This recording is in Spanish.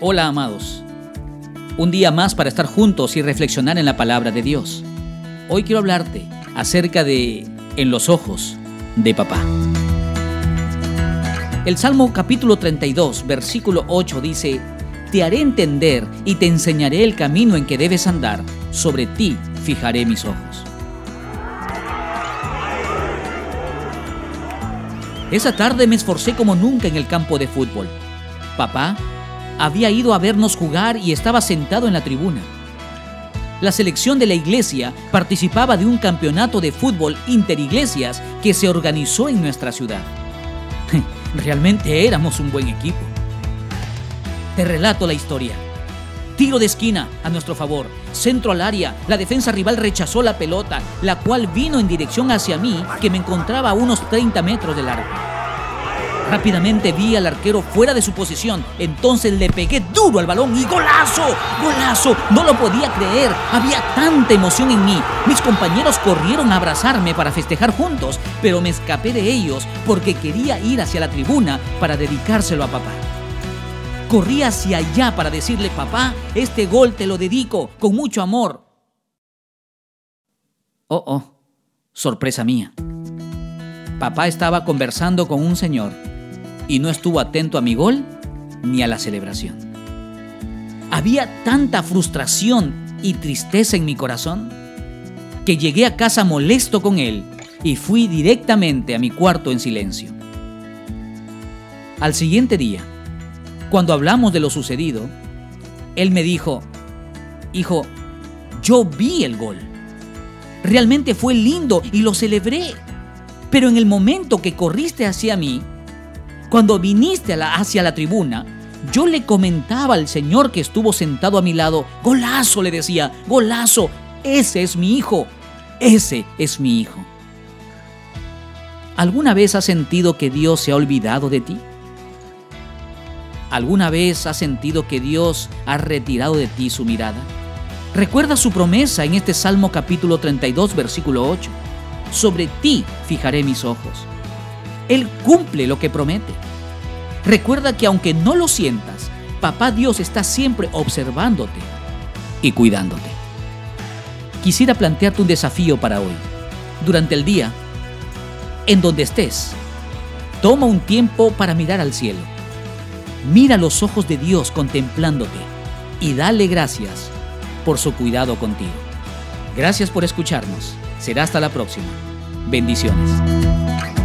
Hola amados. Un día más para estar juntos y reflexionar en la palabra de Dios. Hoy quiero hablarte acerca de en los ojos de papá. El Salmo capítulo 32, versículo 8 dice, Te haré entender y te enseñaré el camino en que debes andar, sobre ti fijaré mis ojos. Esa tarde me esforcé como nunca en el campo de fútbol. Papá había ido a vernos jugar y estaba sentado en la tribuna. La selección de la iglesia participaba de un campeonato de fútbol interiglesias que se organizó en nuestra ciudad. Realmente éramos un buen equipo. Te relato la historia. Tiro de esquina a nuestro favor, centro al área, la defensa rival rechazó la pelota, la cual vino en dirección hacia mí, que me encontraba a unos 30 metros del arco. Rápidamente vi al arquero fuera de su posición. Entonces le pegué duro al balón y golazo, golazo. No lo podía creer. Había tanta emoción en mí. Mis compañeros corrieron a abrazarme para festejar juntos, pero me escapé de ellos porque quería ir hacia la tribuna para dedicárselo a papá. Corrí hacia allá para decirle, papá, este gol te lo dedico con mucho amor. Oh, oh, sorpresa mía. Papá estaba conversando con un señor y no estuvo atento a mi gol ni a la celebración. Había tanta frustración y tristeza en mi corazón que llegué a casa molesto con él y fui directamente a mi cuarto en silencio. Al siguiente día, cuando hablamos de lo sucedido, él me dijo, hijo, yo vi el gol. Realmente fue lindo y lo celebré. Pero en el momento que corriste hacia mí, cuando viniste hacia la tribuna, yo le comentaba al Señor que estuvo sentado a mi lado, golazo le decía, golazo, ese es mi hijo, ese es mi hijo. ¿Alguna vez has sentido que Dios se ha olvidado de ti? ¿Alguna vez has sentido que Dios ha retirado de ti su mirada? Recuerda su promesa en este Salmo capítulo 32, versículo 8. Sobre ti fijaré mis ojos. Él cumple lo que promete. Recuerda que aunque no lo sientas, Papá Dios está siempre observándote y cuidándote. Quisiera plantearte un desafío para hoy. Durante el día, en donde estés, toma un tiempo para mirar al cielo. Mira los ojos de Dios contemplándote y dale gracias por su cuidado contigo. Gracias por escucharnos. Será hasta la próxima. Bendiciones.